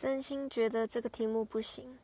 真心觉得这个题目不行。